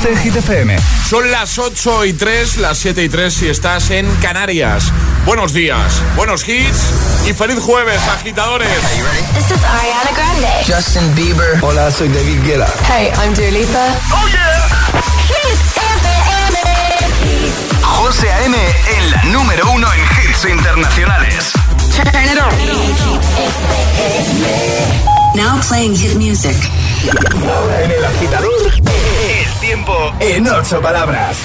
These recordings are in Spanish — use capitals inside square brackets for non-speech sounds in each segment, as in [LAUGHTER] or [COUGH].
De Hit FM. Son las 8 y 3, las 7 y 3 si estás en Canarias. Buenos días, buenos hits y feliz jueves, agitadores. This is Ariana Grande. Justin Bieber. Hola, soy David Guetta. Hey, I'm Dua Lipa. ¡Oh, yeah! Hit FM. José A.M. en la número uno en hits internacionales. Turn it on. Now playing hit music. En el agitador, tiempo en ocho palabras.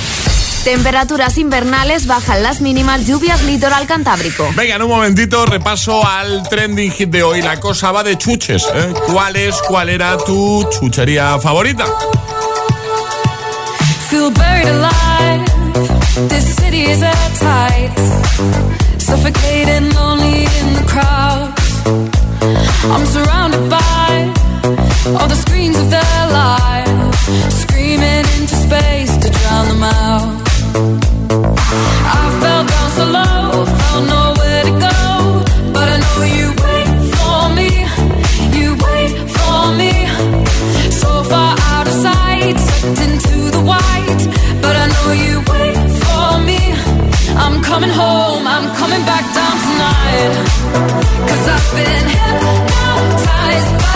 Temperaturas invernales, bajan las mínimas, lluvias litoral cantábrico. Venga, en un momentito repaso al trending hit de hoy. La cosa va de chuches. ¿eh? ¿Cuál es, cuál era tu chuchería favorita? Feel buried alive. This city is at tight. Suffocating, lonely in the crowd. I'm surrounded by all the screams of their lives. Screaming into space to drown them out. I fell down so low, found nowhere to go. But I know you wait for me. You wait for me. So far out of sight, sucked into the white. But I know you wait for me. I'm coming home, I'm coming back down tonight. Cause I've been hypnotized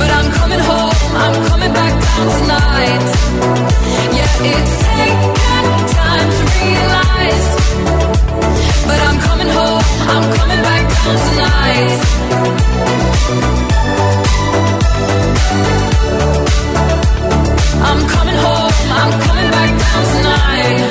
But I'm coming home, I'm coming back down tonight. Yeah, it's taken time to realize. But I'm coming home, I'm coming back down tonight. I'm coming home, I'm coming back down tonight.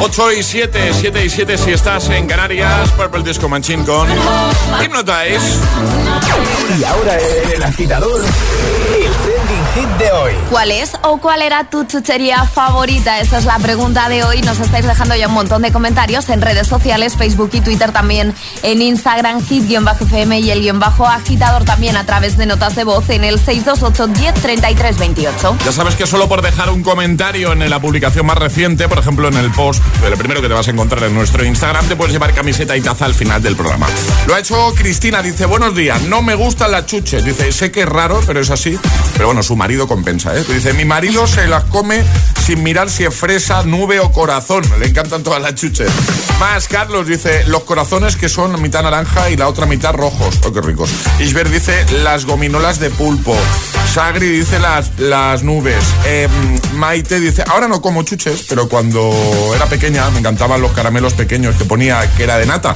8 y 7, 7 y 7 si estás en Canarias. Purple Disco Machine con Hypnotize. Y ahora en el agitador, el trending hit de hoy. ¿Cuál es o cuál era tu chuchería favorita? Esa es la pregunta de hoy. Nos estáis dejando ya un montón de comentarios en redes sociales, Facebook y Twitter también, en Instagram, hit-fm y el guion bajo agitador también a través de notas de voz en el 628 10 33 28. Ya sabes que solo por dejar un comentario en la publicación más reciente, por ejemplo en el post, el primero que te vas a encontrar en nuestro Instagram, te puedes llevar camiseta y taza al final del programa. Lo ha hecho Cristina, dice, buenos días, no me gustan las chuches. Dice, sé que es raro, pero es así. Pero bueno, su marido compensa, ¿eh? Dice, mi marido se las come sin mirar si es fresa, nube o corazón. Le encantan todas las chuches. Más, Carlos dice, los corazones que son mitad naranja y la otra mitad rojos. Oh, qué ricos. Isber dice, las gominolas de pulpo. Sagri dice las, las nubes. Eh, Maite dice, ahora no como chuches, pero cuando era pequeña me encantaban los caramelos pequeños que ponía que era de nata.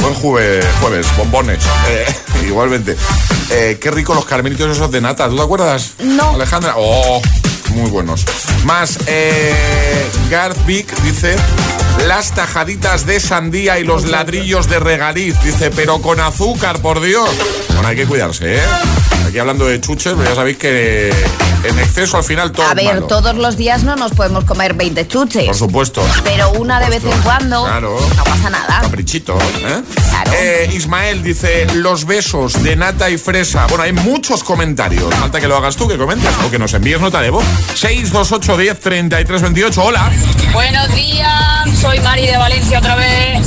Buen jueves, jueves bombones. Eh, [LAUGHS] igualmente. Eh, qué rico los caramelitos esos de nata. ¿Tú te acuerdas? No. Alejandra. Oh, muy buenos. Más, eh, Garth Vick dice las tajaditas de sandía y los ladrillos de regaliz. Dice, pero con azúcar, por Dios. Bueno, hay que cuidarse, ¿eh? Aquí hablando de chuches, pero ya sabéis que en exceso al final todo A es ver, malo. todos los días no nos podemos comer 20 chuches. Por supuesto. Pero una de vez en cuando Claro. no pasa nada. Caprichito, ¿eh? Claro. Eh, Ismael dice, los besos de nata y fresa. Bueno, hay muchos comentarios. Falta que lo hagas tú, que comentes o que nos envíes nota de voz. 628 10 33 28. Hola. Buenos días, soy Mari de Valencia otra vez.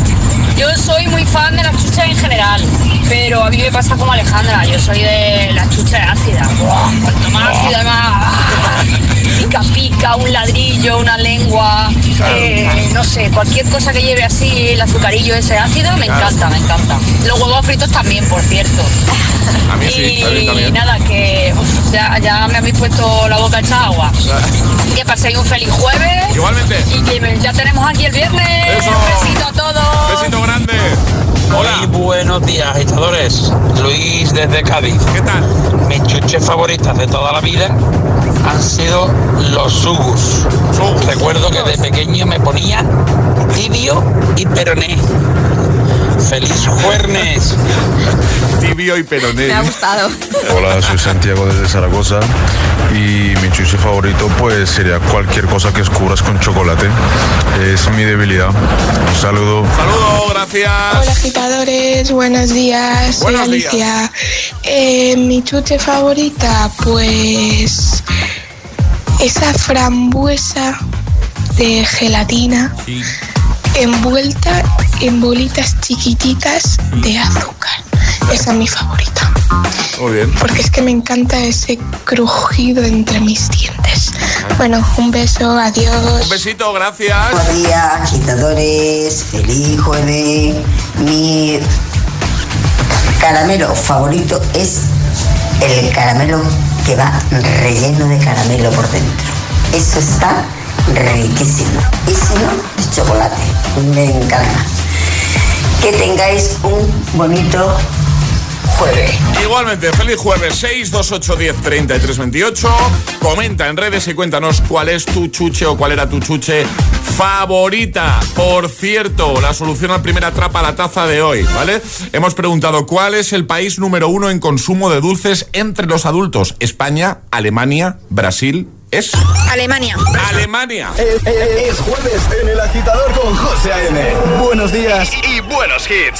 Yo soy muy fan de las chuchas en general, pero a mí me pasa como Alejandra, yo soy de las chuchas ácidas. Cuanto más ácida, más pica pica, un ladrillo, una lengua, eh, no sé, cualquier cosa que lleve así el azucarillo ese ácido, me encanta, me encanta. Los huevos fritos también, por cierto. A mí sí, a mí Y también. nada, que uf, ya, ya me habéis puesto la boca hecha agua. Que paséis un feliz jueves. Igualmente. Y que ya tenemos aquí el viernes. Eso. Un besito a todos. Besito grande. Muy Hola. buenos días, agitadores. Luis desde Cádiz. ¿Qué tal? Mis chuches favoritas de toda la vida han sido los. Sugus. Recuerdo que de pequeño me ponía tibio y peroné. ¡Feliz jueves! Tibio y peroné. Me ha gustado. Hola, soy Santiago desde Zaragoza y mi chuche favorito pues sería cualquier cosa que escurras con chocolate. Es mi debilidad. Un saludo. Saludos, gracias. Hola agitadores, buenos días, soy Buenos Alicia. Eh, mi chute favorita, pues esa frambuesa de gelatina Sí. Envuelta en bolitas chiquititas de azúcar. Esa es mi favorita, Muy bien. porque es que me encanta ese crujido entre mis dientes. Bueno, un beso, Un adiós. besito, gracias. Buenos días, agitadores. Feliz jueves. Mi caramelo favorito es el caramelo que va relleno de caramelo por dentro. Eso está riquísimo. Y si no, chocolate. Me encanta. Que tengáis un bonito jueves. Igualmente, feliz jueves 6, 2, 8, 10, 33, 28. Comenta en redes y cuéntanos cuál es tu chuche o cuál era tu chuche favorita. Por cierto, la solución al primer atrapa la taza de hoy, ¿vale? Hemos preguntado cuál es el país número uno en consumo de dulces entre los adultos. España, Alemania, Brasil. ¿Es? Alemania. Alemania. Es, es- es jueves en el agitador con José A.M. Buenos días y buenos hits.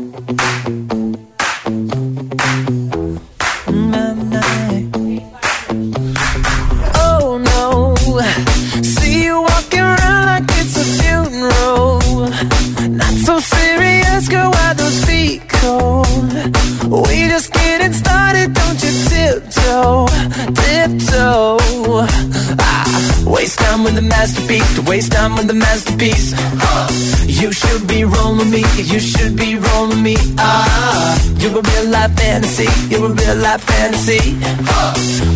life fantasy, you're a real life fantasy.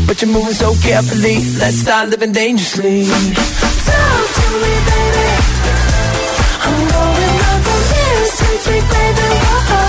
But you're moving so carefully, let's start living dangerously. Talk to me, baby. I'm going up sweet, sweet baby. Whoa. Let's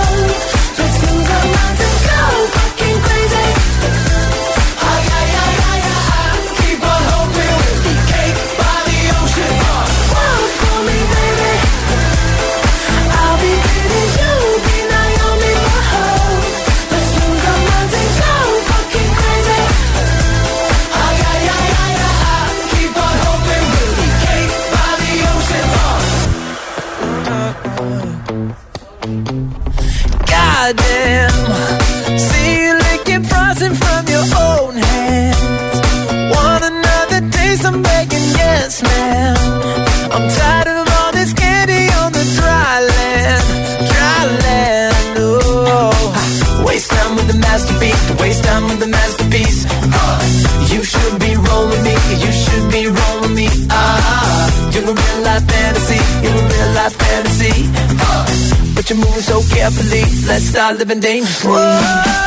let's start living dangerously. Talk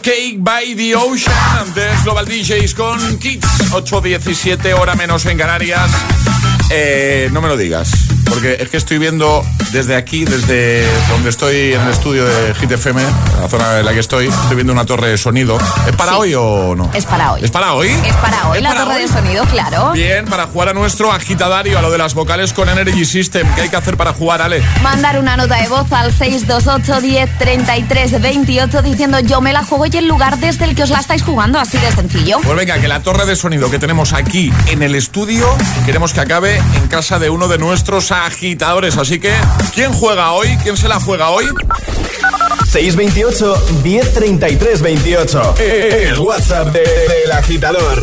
Cake by the Ocean. Antes Global DJs con Kids. 8.17 hora menos en Canarias. Eh, no me lo digas. Porque es que estoy viendo desde aquí, desde donde estoy en el estudio de Hit FM, la zona en la que estoy, estoy viendo una torre de sonido. ¿Es para Sí. hoy o no? Es para hoy. ¿Es para hoy? Es para hoy ¿Es la para torre hoy? de sonido, claro. Bien, para jugar a nuestro agitadario, a lo de las vocales con Energy System. ¿Qué hay que hacer para jugar, Ale? Mandar una nota de voz al 628 10 33 28 diciendo yo me la juego y el lugar desde el que os la estáis jugando, así de sencillo. Pues venga, que la torre de sonido que tenemos aquí en el estudio, queremos que acabe en casa de uno de nuestros agitadores. Así que, ¿quién juega hoy? ¿Quién se la juega hoy? 628 1033 28. El WhatsApp de- del agitador.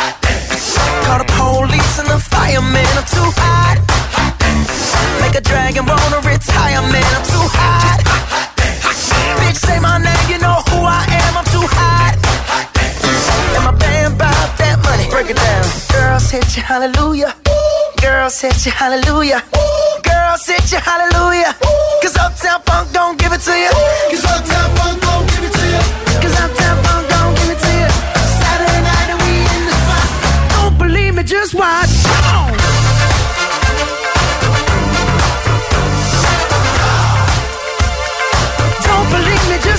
Call the police and the fireman. I'm too hot. Make a dragon wanna retire, man. I'm too hot. Bitch, say my name, you know who I am. I'm too hot. And my band bought that money. Break it down. Girls hit you, hallelujah. Girls hit you, hallelujah. Girls hit you, hallelujah. Cause Uptown Funk don't give it to you. Cause Uptown Funk don't give it to you. Cause Uptown Funk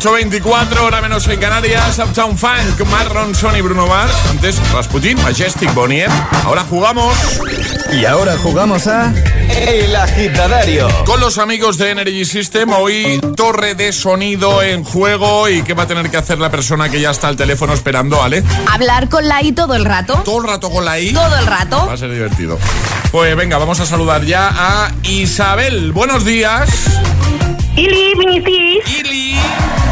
8.24, hora menos en Canarias, Uptown Funk, Marron, Sony, Bruno Mars, antes Rasputin, Majestic, Bonnier. Ahora jugamos Y ahora jugamos a El Agitadario. con los amigos de Energy System. Hoy torre de sonido en juego y qué va a tener que hacer la persona que ya está al teléfono esperando, ¿vale? Hablar con la I todo el rato. Todo el rato con la I. Todo el rato. Va a ser divertido. Pues venga, vamos a saludar ya a Isabel. Buenos días. Ili. Ili.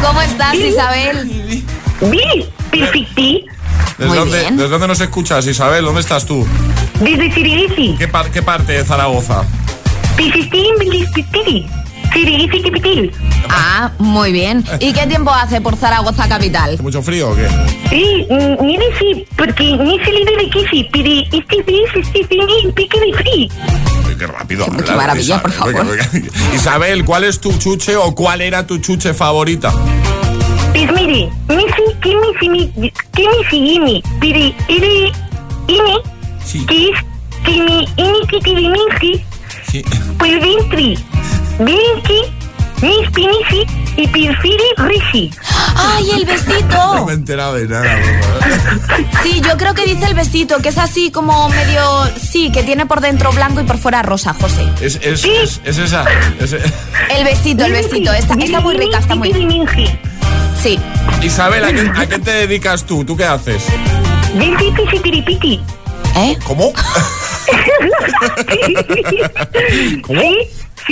¿Cómo estás, Isabel? Bi, perfecti. ¿Desde dónde, bien. ¿Desde dónde nos escuchas, Isabel? ¿Dónde estás tú? Desde Sirigisi. ¿Qué, par- qué parte de Zaragoza? Perfecti, Ah, muy bien. ¿Y qué tiempo hace por Zaragoza capital? ¿Hace mucho frío o qué? Sí, mm, ni de sí, porque ni he salido de este este frío un pique de frío. Qué rápido. Qué- qué hablas, maravilla, por Isabel. favor. Isabel, ¿cuál es tu chuche o cuál era tu chuche favorita? Pues mire, me sé que me si mi, que me sigue pero era ine, Sí. que es que mi ine que te dimensi, Sí. pues ventri, [LAUGHS] venti, mis pinisi y perfili risi. ¡Ay, el [LAUGHS] No besito! me he enterado de nada. por favor. Sí, yo creo que dice el besito, que es así como medio... Sí, que tiene por dentro blanco y por fuera rosa, José. Es, es, es, es esa. es- El besito, el besito. Está, está muy rica, está muy... Sí. Isabel, ¿a qué, a qué te dedicas tú? ¿Tú qué haces? Venti, pisi, piripiti. ¿Eh? ¿Cómo? [LAUGHS] [LAUGHS] ¿Cómo? Sí,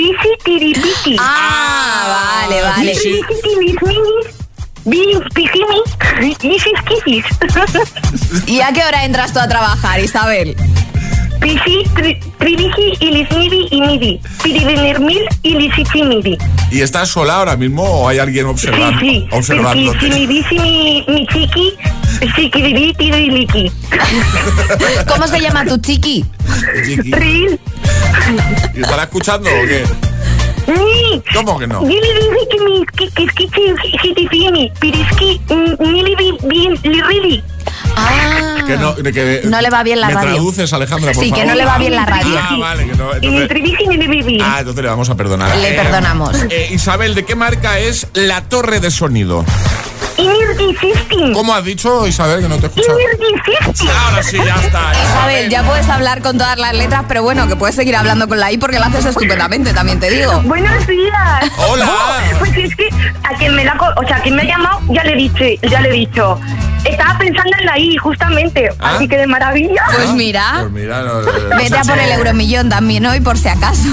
sí, tiripiti. Ah, vale, vale. Sí. ¿Y a qué hora entras tú a trabajar, Isabel? Pisi, tri, trivisi, ilisnivi y midi. Pirivinirmil, ilisichimidi. ¿Y estás sola ahora mismo o hay alguien Sí, observando? sí. observándote? Si mi mi, mi chiqui, chiquiribi, tiriliki. ¿Cómo se llama tu chiqui? Chiqui. Ril. ¿Y ¿Estará escuchando o qué? Ni. ¿Cómo que no? Gili dice que mi kiski hitifimi. Piriski, nili bien lirili. Ah, Que no, que, No le va bien la ¿Me radio. traduces, Alejandra, por Sí, que favor? no le va bien la radio. Ah, vale, que no. Y Entonces, ni ah, entonces le vamos a perdonar. Le perdonamos. eh, Isabel, ¿de qué marca es la torre de sonido? ¿Cómo has dicho, Isabel, que no te he escuchado? Ahora sí, ya está. Isabel, ya puedes hablar con todas las letras, pero bueno, que puedes seguir hablando con la I porque lo haces estupendamente, también te digo. Buenos días. Hola. Oh, pues es que a quien me la, o sea, a quien me ha llamado ya le he dicho, ya le he dicho. Estaba pensando en la I, justamente. ¿Ah? Así que de maravilla. Pues mira, Pues mira, no, no, no vete a por el euromillón también hoy, por si acaso.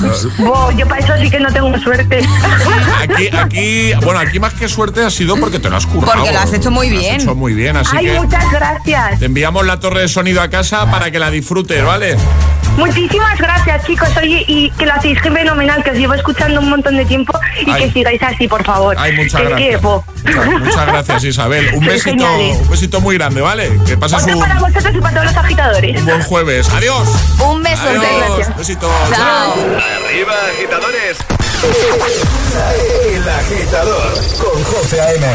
Yo para eso sí que no tengo suerte. Aquí, aquí, bueno, aquí más que suerte ha sido porque te lo has currado. Porque lo has hecho muy Lo has bien. hecho muy bien, así Ay, que muchas gracias. te enviamos la torre de sonido a casa para que la disfrutes, ¿vale? Muchísimas gracias, chicos. Oye, y que lo hacéis fenomenal, que os llevo escuchando un montón de tiempo y Ay. que sigáis así, por favor. Ay, muchas gracias. Muchas, muchas gracias, Isabel. Un Sois besito, geniales. un besito muy grande, ¿vale? Que pases un, para vosotros y para todos los agitadores. un buen jueves. Adiós. Un besote. Adiós. Besito. Chao. Arriba, agitadores. El agitador con José A.M.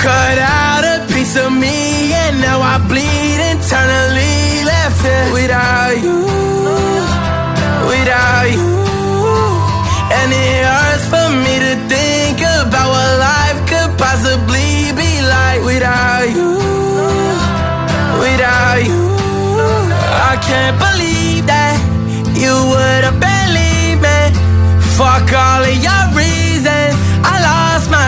cut out a piece of me and now I bleed internally left it without you, without you. And it hurts for me to think about what life could possibly be like without you, without you. I can't believe that you would have believed me. Fuck all of your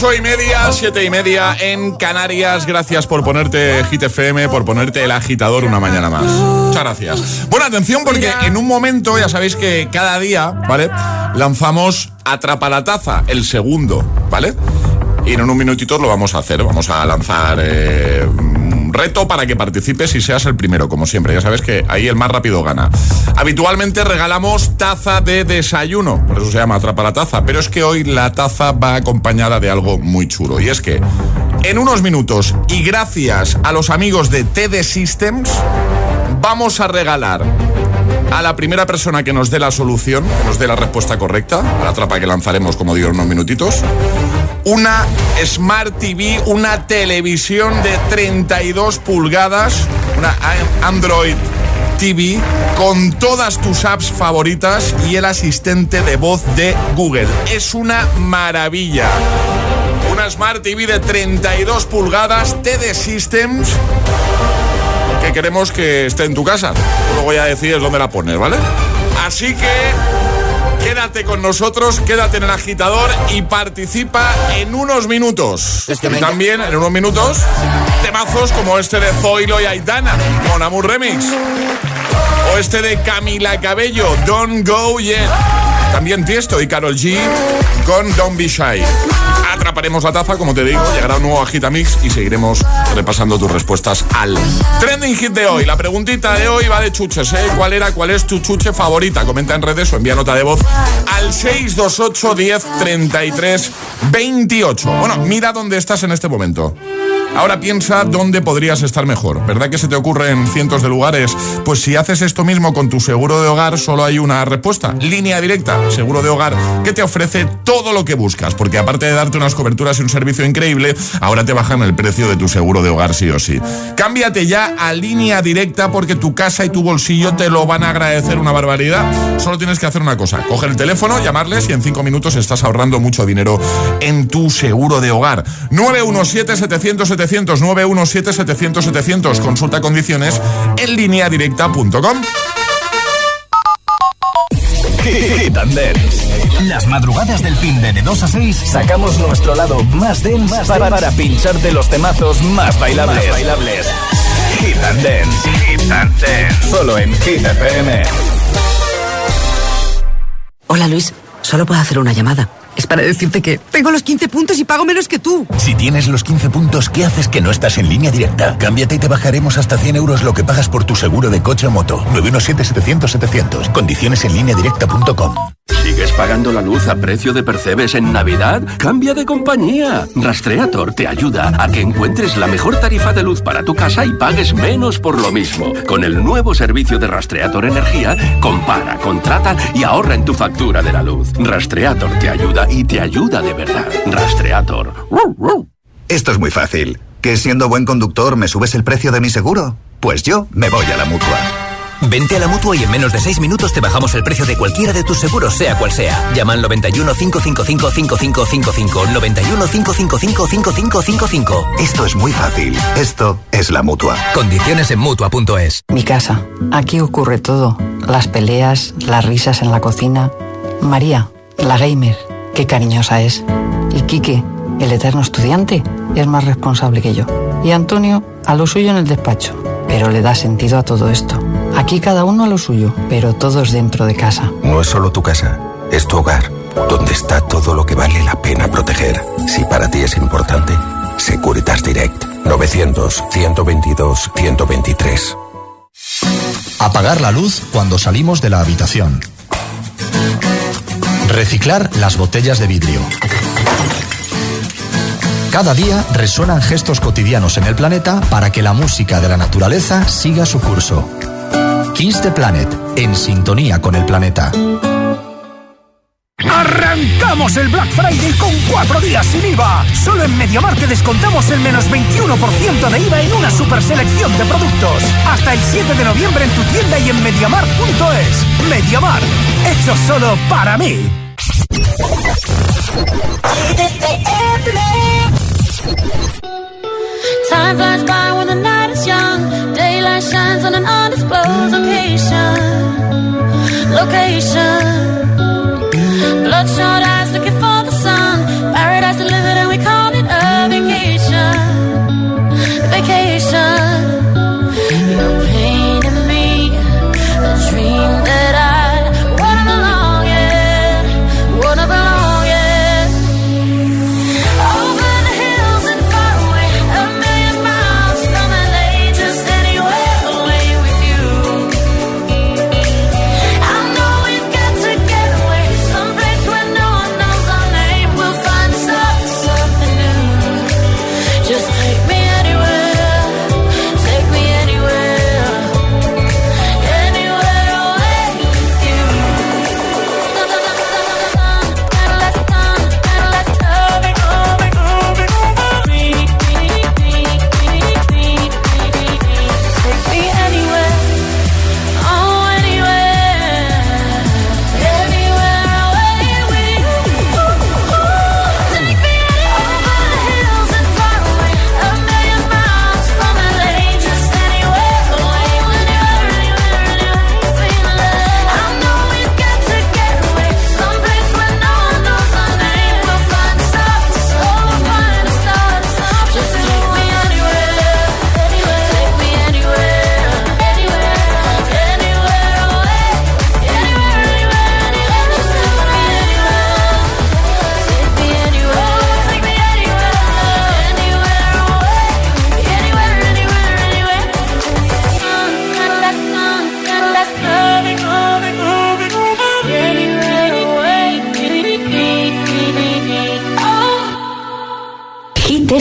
Ocho y media, siete y media en Canarias. Gracias por ponerte Hit FM, por ponerte el agitador una mañana más. Muchas gracias. Bueno, atención porque en un momento, ya sabéis que cada día, ¿vale? Lanzamos Atrapa la Taza, el segundo, ¿vale? Y en un minutito lo vamos a hacer. Vamos a lanzar eh, reto para que participes y seas el primero, como siempre. Ya sabes que ahí el más rápido gana. Habitualmente regalamos taza de desayuno, por eso se llama Atrapa la Taza. Pero es que hoy la taza va acompañada de algo muy chulo. Y es que en unos minutos, y gracias a los amigos de TD Systems, vamos a regalar a la primera persona que nos dé la solución, que nos dé la respuesta correcta, a la trapa que lanzaremos, como digo, en unos minutitos, una Smart TV, una televisión de 32 pulgadas, una Android TV con todas tus apps favoritas y el asistente de voz de Google. Es una maravilla. Una Smart TV de 32 pulgadas TD Systems que queremos que esté en tu casa. Luego ya decides dónde la pones, ¿vale? Así que quédate con nosotros, quédate en el agitador y participa en unos minutos. y también en unos minutos temazos como este de Zoilo y Aitana, con Remix. O este de Camila Cabello, Don't Go Yet. También Tiesto y Carol G con Don't Be Shy. Atraparemos la taza, como te digo, llegará un nuevo Agitamix y seguiremos repasando tus respuestas al trending hit de hoy. La preguntita de hoy va de chuches, ¿eh? ¿Cuál era, cuál es tu chuche favorita? Comenta en redes o envía nota de voz al 628 10 33 28. Bueno, mira dónde estás en este momento. Ahora piensa dónde podrías estar mejor. ¿Verdad que se te ocurre en cientos de lugares? Pues si haces esto mismo con tu seguro de hogar, solo hay una respuesta. Línea directa, seguro de hogar, que te ofrece todo lo que buscas. Porque aparte de darte unas coberturas y un servicio increíble, ahora te bajan el precio de tu seguro de hogar sí o sí. Cámbiate ya a línea directa porque tu casa y tu bolsillo te lo van a agradecer una barbaridad. Solo tienes que hacer una cosa. Coger el teléfono, llamarles y en cinco minutos estás ahorrando mucho dinero en tu seguro de hogar. 917 700 700 917 700 700. Consulta condiciones en línea directa.com. Hit and Dance. Las madrugadas del fin de, de 2 a 6 sacamos nuestro lado más dense para, para pincharte los temazos más bailables. Más bailables. Hit and Dance. Hit and Dance. Solo en Hit FM. Hola Luis, solo puedo hacer una llamada. Es para decirte que tengo los 15 puntos y pago menos que tú. Si tienes los 15 puntos, ¿qué haces que no estás en línea directa? Cámbiate y te bajaremos hasta 100 euros lo que pagas por tu seguro de coche o moto. 917-700-700. Condiciones en línea directa.com. ¿Sigues pagando la luz a precio de percebes en Navidad? Cambia de compañía. Rastreator te ayuda a que encuentres la mejor tarifa de luz para tu casa y pagues menos por lo mismo. Con el nuevo servicio de Rastreator Energía, compara, contrata y ahorra en tu factura de la luz. Rastreator te ayuda y te ayuda de verdad. Rastreator. Esto es muy fácil. ¿Que siendo buen conductor me subes el precio de mi seguro? Pues yo me voy a la mutua. Vente a la mutua y en menos de 6 minutos te bajamos el precio de cualquiera de tus seguros, sea cual sea. Llama al 91 555 5555. 91 555 5555. Esto es muy fácil. Esto es la mutua. Condiciones en mutua.es. Mi casa. Aquí ocurre todo. Las peleas, las risas en la cocina. María, la gamer. Qué cariñosa es. Y Quique, el eterno estudiante, es más responsable que yo. Y Antonio, a lo suyo en el despacho. Pero le da sentido a todo esto. Aquí cada uno a lo suyo, pero todos dentro de casa. No es solo tu casa, es tu hogar, donde está todo lo que vale la pena proteger. Si para ti es importante, Securitas Direct 900-122-123. Apagar la luz cuando salimos de la habitación. Reciclar las botellas de vidrio. Cada día resuenan gestos cotidianos en el planeta para que la música de la naturaleza siga su curso. Kiss the Planet, en sintonía con el planeta. Arrancamos el Black Friday con cuatro días sin IVA. Solo en Mediamar te descontamos el menos 21% de IVA en una super selección de productos. Hasta el 7 de noviembre en tu tienda y en mediamar.es. Mediamar, hecho solo para mí. Time flies by when the night is young. Daylight shines on an undisclosed location. Location. Bloodshot eyes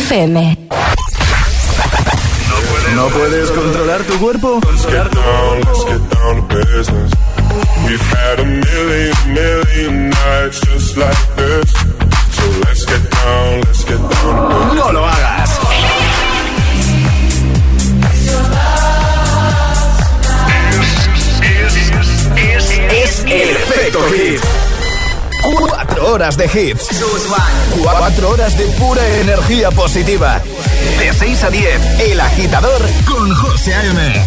FM. ¿No puedes controlar tu cuerpo? We've had a million, million nights just like this. So let's get down, let's get down. No lo hagas. Es, el efecto hit. Cuatro horas de hits. Cuatro horas de pura energía positiva. De 6 a 10, El Agitador con José A.M.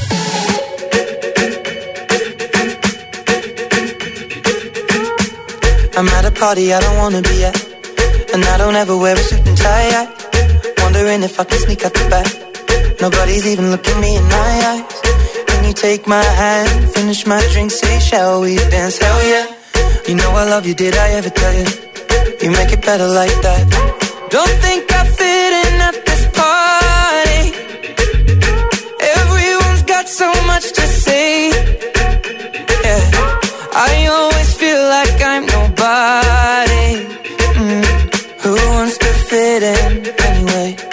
I'm at a party I don't wanna be at. And I don't ever wear a suit and tie. Wondering if I can sneak out the back. Nobody's even looking me in my eyes. Can you take my hand, finish my drink, say, shall we dance? Hell yeah. You know I love you, did I ever tell you? You make it better like that. Don't think I fit in at this party. Everyone's got so much to say. Yeah. I always feel like I'm nobody. Mm. Who wants to fit in anyway?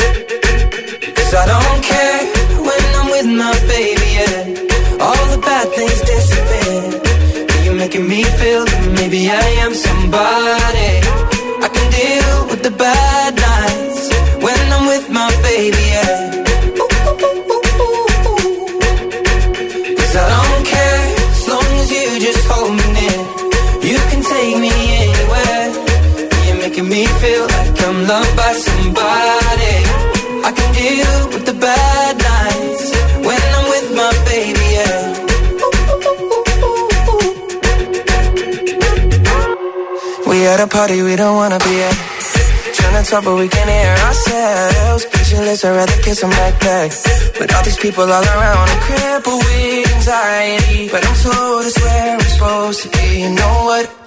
Loved by somebody. I can deal with the bad nights when I'm with my baby, yeah. We at a party we don't wanna be at. Trying to talk but we can't hear ourselves. Pictureless, I'd rather kiss them right back. But all these people all around, I'm crippled with anxiety. But I'm told it's where I'm supposed to be. You know what?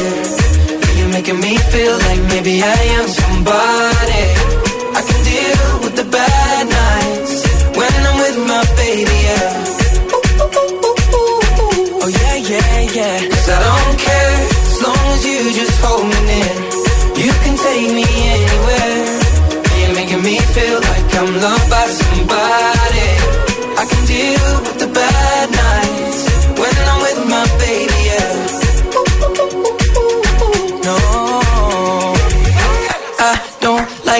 Making me feel like maybe I am somebody.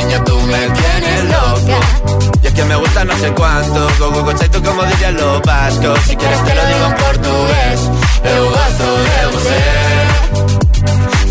niña tú me tienes loco. Y es que me gusta no sé cuánto, go go tú como dirían los vascos, si quieres te lo digo en portugués, eu gosto de você.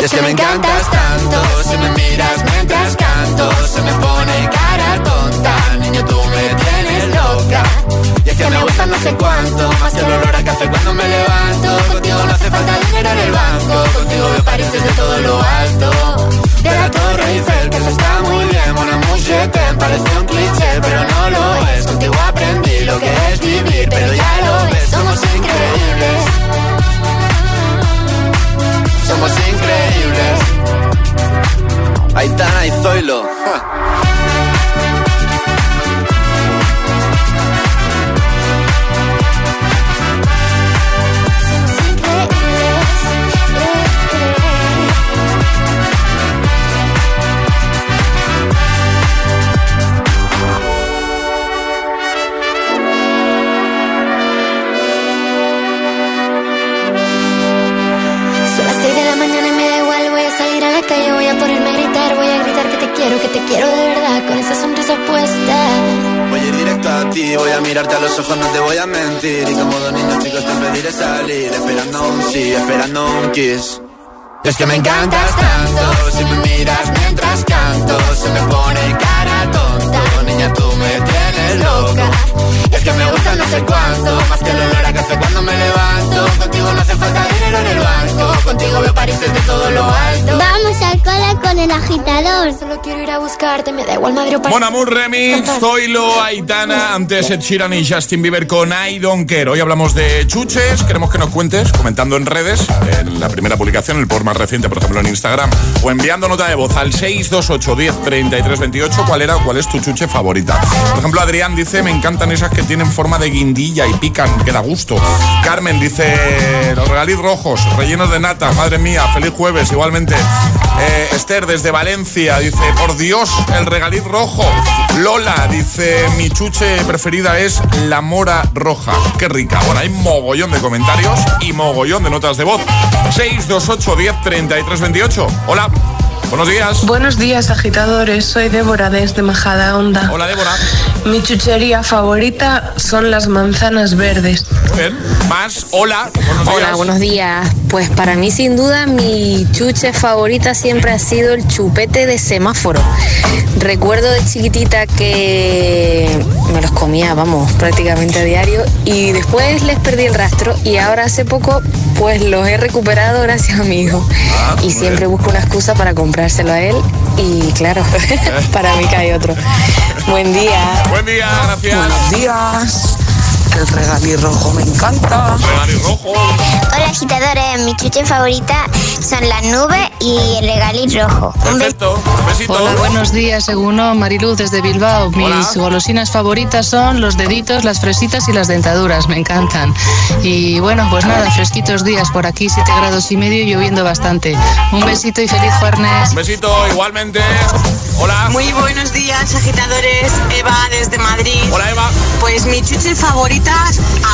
Es que me encantas tanto, si me miras mientras canto, se me pone kiss. Es que me encantas tanto, si me miras mientras canto, se me pone cara tonta. Niña, tú me tienes loca. Que me gusta no sé cuánto, más que el olor a café cuando me levanto. Contigo no hace falta dinero en el banco, contigo veo París desde todo lo alto. Vamos al cole con el agitador. Solo quiero ir a buscarte, me da igual Madrid o París. Mon Amour Remix, Zoilo, Aitana, antes Ed Sheeran y Justin Bieber con I Don't Care. Hoy hablamos de chuches, queremos que nos cuentes, comentando en redes, en la primera publicación, el por más reciente, por ejemplo, en Instagram, o enviando nota de voz al 628 10 33 28, cuál era o cuál es tu chuche favorita. Por ejemplo, Adrián dice, me encantan esas que tienen forma de guindilla y pican, que da gusto. Carmen dice, los regaliz rojos, rellenos de nata, madre mía, feliz jueves, igualmente. Eh, Esther desde Valencia dice, por Dios, el regaliz rojo. Lola dice, mi chuche preferida es la mora roja. Qué rica. Bueno, hay mogollón de comentarios y mogollón de notas de voz. 628 10 33 28. Hola. Buenos días. Buenos días, agitadores. Soy Débora desde Majada Onda. Hola, Débora. Mi chuchería favorita son las manzanas verdes. Bien. Más. Hola. Buenos Hola, días. buenos días. Pues para mí sin duda mi chuche favorita siempre ha sido el chupete de semáforo. Recuerdo de chiquitita que me los comía, vamos, prácticamente a diario y después les perdí el rastro y ahora hace poco pues los he recuperado gracias a mi hijo. y siempre busco una excusa para comprárselo a él y claro, [LAUGHS] para mí hay otro. Buen día. Buen día, gracias. Buenos días. El regalí rojo me encanta. Regalí rojo. Hola agitadores, mi chuche favorita son las nubes y el regaliz rojo. Un beso. Perfecto. Besito. Hola, buenos días, según Mariluz desde Bilbao. Mis golosinas favoritas son los deditos, las fresitas y las dentaduras, me encantan. Y bueno, pues nada, fresquitos días por aquí, 7 grados y medio y lloviendo bastante. Un besito y feliz jueves. Besito, igualmente. Hola. Muy buenos días, agitadores. Eva desde Madrid. Hola, Eva. Pues mi chuche favorita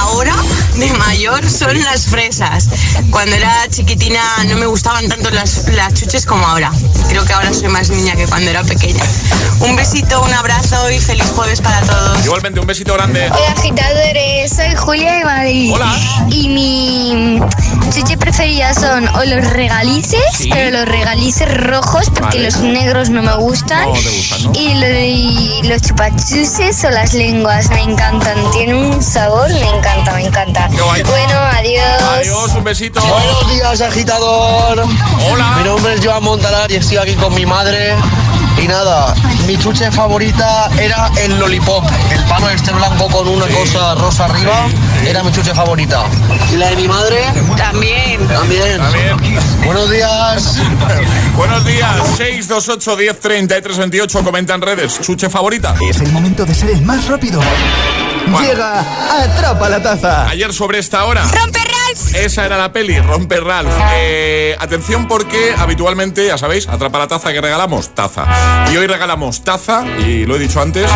ahora, de mayor, son las fresas. Cuando era chiquitina no me gustaban tanto las, las chuches como ahora. Creo que ahora soy más niña que cuando era pequeña. Un besito, un abrazo y feliz jueves para todos. Igualmente, un besito grande. Hola agitadores, soy Julia de Madrid. Hola. Y mi chuche preferida son o los regalices, Sí. pero los regalices rojos porque Vale. los negros no me gustan. No te gustan, ¿no? Y los chupachuses o las lenguas me encantan. Tienen un sabor, me encanta, me encanta. Bueno, adiós. Adiós, un besito. Buenos días, agitador. Hola. Mi nombre es Joan Montanar y estoy aquí con mi madre. Y nada, mi chuche favorita era el lollipop. El pano este blanco con una cosa rosa arriba era mi chuche favorita. ¿Y la de mi madre? También. También. También. Buenos días. [LAUGHS] Buenos días. 628 10 33 28. Comenta en redes. Chuche favorita. Es el momento de ser el más rápido. Llega Atrapa la Taza. Ayer sobre esta hora. ¡Rompe es? Esa era la peli, Rompe Ralph. Eh, atención porque habitualmente, ya sabéis, atrapa la taza que regalamos, taza. Y hoy regalamos taza, y lo he dicho antes,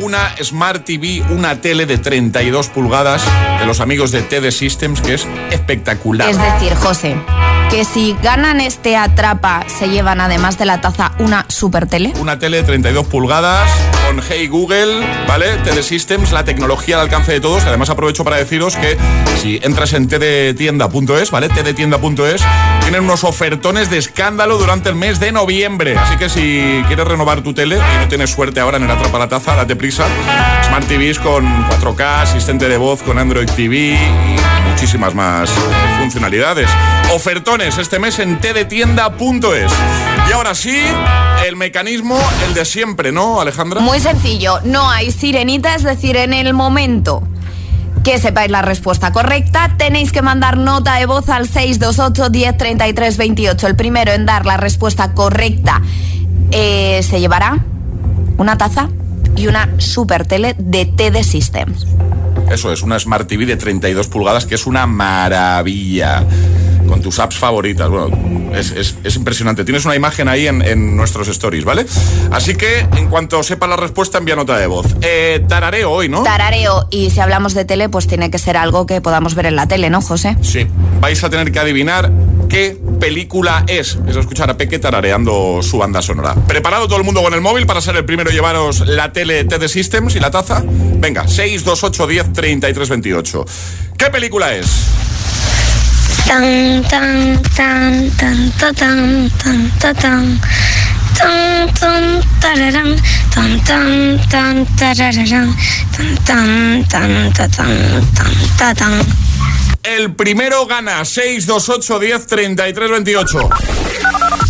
una Smart TV, una tele de 32 pulgadas de los amigos de TD Systems, que es espectacular. Es decir, José, que si ganan este atrapa, se llevan además de la taza una super tele. Una tele de 32 pulgadas con Hey Google, ¿vale? TD Systems, la tecnología al alcance de todos. Además aprovecho para deciros que si entras en tdtienda.es, ¿vale? tdtienda.es, tienen unos ofertones de escándalo durante el mes de noviembre. Así que si quieres renovar tu tele y no tienes suerte ahora en el atrapa la taza, date prisa. Smart con 4K, asistente de voz con Android TV y muchísimas más funcionalidades. Ofertones este mes en tdtienda.es. Y ahora sí, el mecanismo, el de siempre, ¿no, Alejandra? Muy sencillo, no hay sirenita, es decir, en el momento que sepáis la respuesta correcta, tenéis que mandar nota de voz al 628 10 28. El primero en dar la respuesta correcta eh, se llevará una taza y una super tele de TD Systems. Eso es, una Smart TV de 32 pulgadas que es una maravilla. Con tus apps favoritas. Bueno, es, es- es impresionante. Tienes una imagen ahí en, en nuestros stories, ¿vale? Así que en cuanto sepa la respuesta, envía nota de voz. Eh, tarareo hoy, ¿no? Tarareo, y si hablamos de tele, pues tiene que ser algo que podamos ver en la tele, ¿no, José? Sí. Vais a tener que adivinar qué película es. Es escuchar a Peque tarareando su banda sonora. ¿Preparado todo el mundo con el móvil para ser el primero llevaros la tele TD Systems y la taza? Venga, 628 10 33 28. ¿Qué película es? Tan, tan, tan, tan, ta, tan, tan, ta, tan. Tan, tan, tan, tan, tan, tan, tan, tan, ta, tan, tan, ta, tan. El primero gana 628 10 33 28.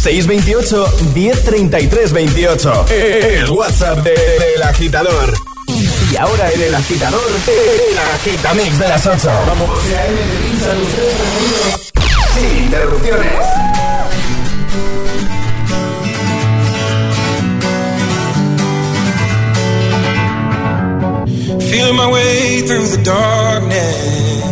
628 1033 28. El WhatsApp de- del agitador. Y ahora en el agitador, el agitamix de las 8. Vamos. Sin interrupciones. Feeling my way through the darkness,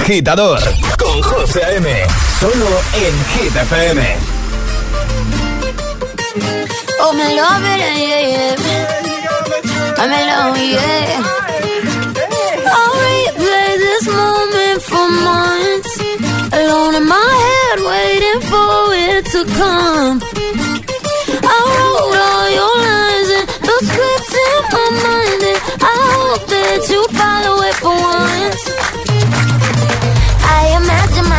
agitador con José A.M. Solo en Hit FM. Oh, me love it, yeah, yeah. I'm alone, yeah. I'll replay this moment for months. Alone in my head, waiting for it to come. I wrote all your lines and the scripts in my mind, and I hope that you follow it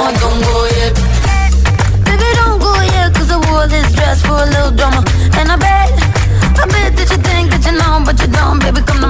Don't go yet. Baby, don't go yet, cause I wore this dress for a little drama. And I bet, I bet that you think that you know, but you don't, baby, come to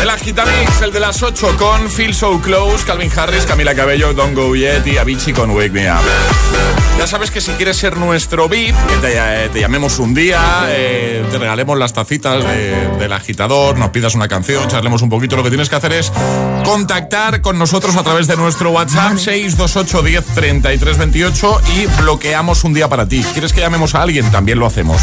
El Agitamix, el de las 8 con Feel So Close, Calvin Harris, Camila Cabello, Don't Go Yet y Avicii con Wake Me Up. Ya sabes que si quieres ser nuestro VIP, que te, eh, te llamemos un día, eh, te regalemos las tacitas de- del agitador, nos pidas una canción, charlemos un poquito, lo que tienes que hacer es contactar con nosotros a través de nuestro WhatsApp 628 10 33 28 y bloqueamos un día para ti. ¿Quieres que llamemos a alguien? También lo hacemos.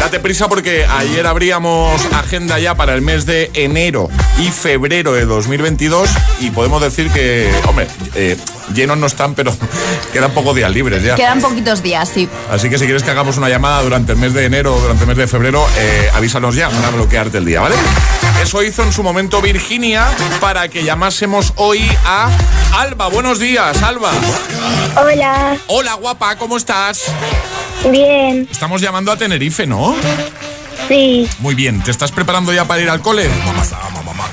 Date prisa porque ayer abríamos agenda ya para el mes de enero y febrero de 2022 y podemos decir que, hombre, eh, llenos no están, pero [LAUGHS] quedan pocos días libres ya. Quedan poquitos días, sí. Así que si quieres que hagamos una llamada durante el mes de enero o durante el mes de febrero, eh, avísanos ya para bloquearte el día, ¿vale? Eso hizo en su momento Virginia para que llamásemos hoy a Alba. Buenos días, Alba. Hola, Hola, guapa, ¿cómo estás? bien, Estamos llamando a Tenerife, ¿no? sí, Muy bien, ¿te estás preparando ya para ir al cole?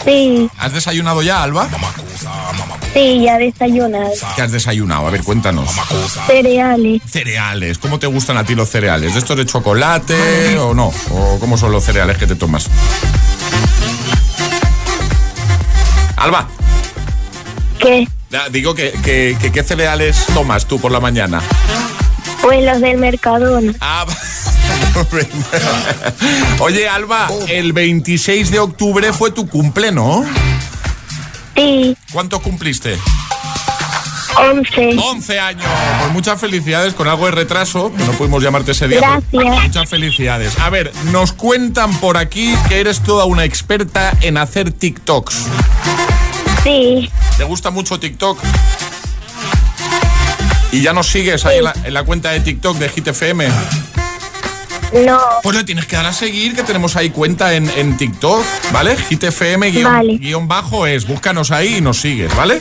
sí, ¿Has desayunado ya, Alba? Sí, ya desayunas. ¿Qué has desayunado? A ver, cuéntanos. Cereales, Cereales, ¿cómo te gustan a ti los cereales? ¿De estos de chocolate o no? ¿O cómo son los cereales que te tomas? Alba, ¿qué? digo que, que- que- ¿qué cereales tomas tú por la mañana? Pues los del Mercadona. Ah, [LAUGHS] Oye, Alba, el 26 de octubre fue tu cumple, ¿no? Sí, ¿Cuánto cumpliste? 11. 11 años. Pues muchas felicidades con algo de retraso, que no pudimos llamarte ese día. Gracias. Muchas felicidades. A ver, nos cuentan por aquí que eres toda una experta en hacer TikToks. Sí, ¿Te gusta mucho TikTok? ¿Y ya nos sigues ahí en la, en la cuenta de TikTok de GTFM? No, Pues le tienes que dar a seguir, que tenemos ahí cuenta en, en TikTok, ¿vale? GTFM guion, Vale. guion bajo es, búscanos ahí y nos sigues, ¿vale?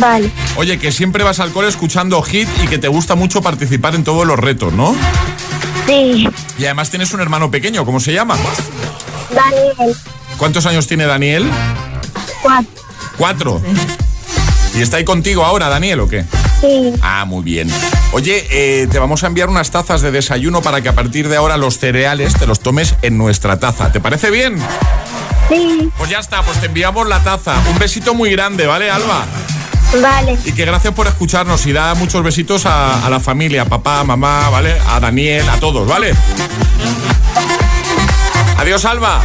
vale, Oye, que siempre vas al cole escuchando hit y que te gusta mucho participar en todos los retos, ¿no? sí, Y además tienes un hermano pequeño, ¿cómo se llama? Daniel, ¿Cuántos años tiene Daniel? cuatro, Cuatro. ¿Y está ahí contigo ahora, Daniel, o qué? Sí, Ah, muy bien. Oye, eh, te vamos a enviar unas tazas de desayuno para que a partir de ahora los cereales te los tomes en nuestra taza. ¿Te parece bien? sí, Pues ya está, pues te enviamos la taza. Un besito muy grande, ¿vale, Alba? vale, Y que gracias por escucharnos y da muchos besitos a, a la familia, a papá, a mamá, ¿vale? A Daniel, a todos, ¿vale? Adiós, Alba.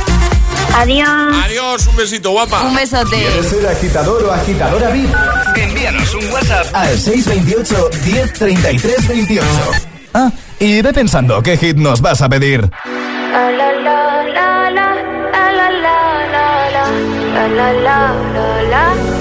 Adiós. Adiós, un besito, guapa. Un besote. ¿Quieres ser agitador o agitadora VIP? Envíanos un WhatsApp al 628 1033 28. Ah, y ve pensando qué hit nos vas a pedir. La la la la la, la la la la la, la la la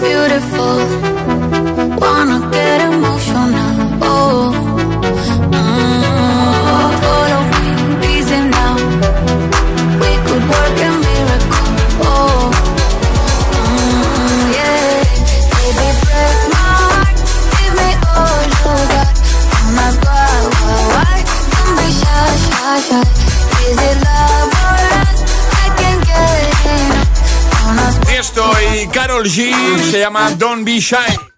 Beautiful. Wanna get emotional. Oh. Mm, Esto y Carol G se llama Don't Be Shy.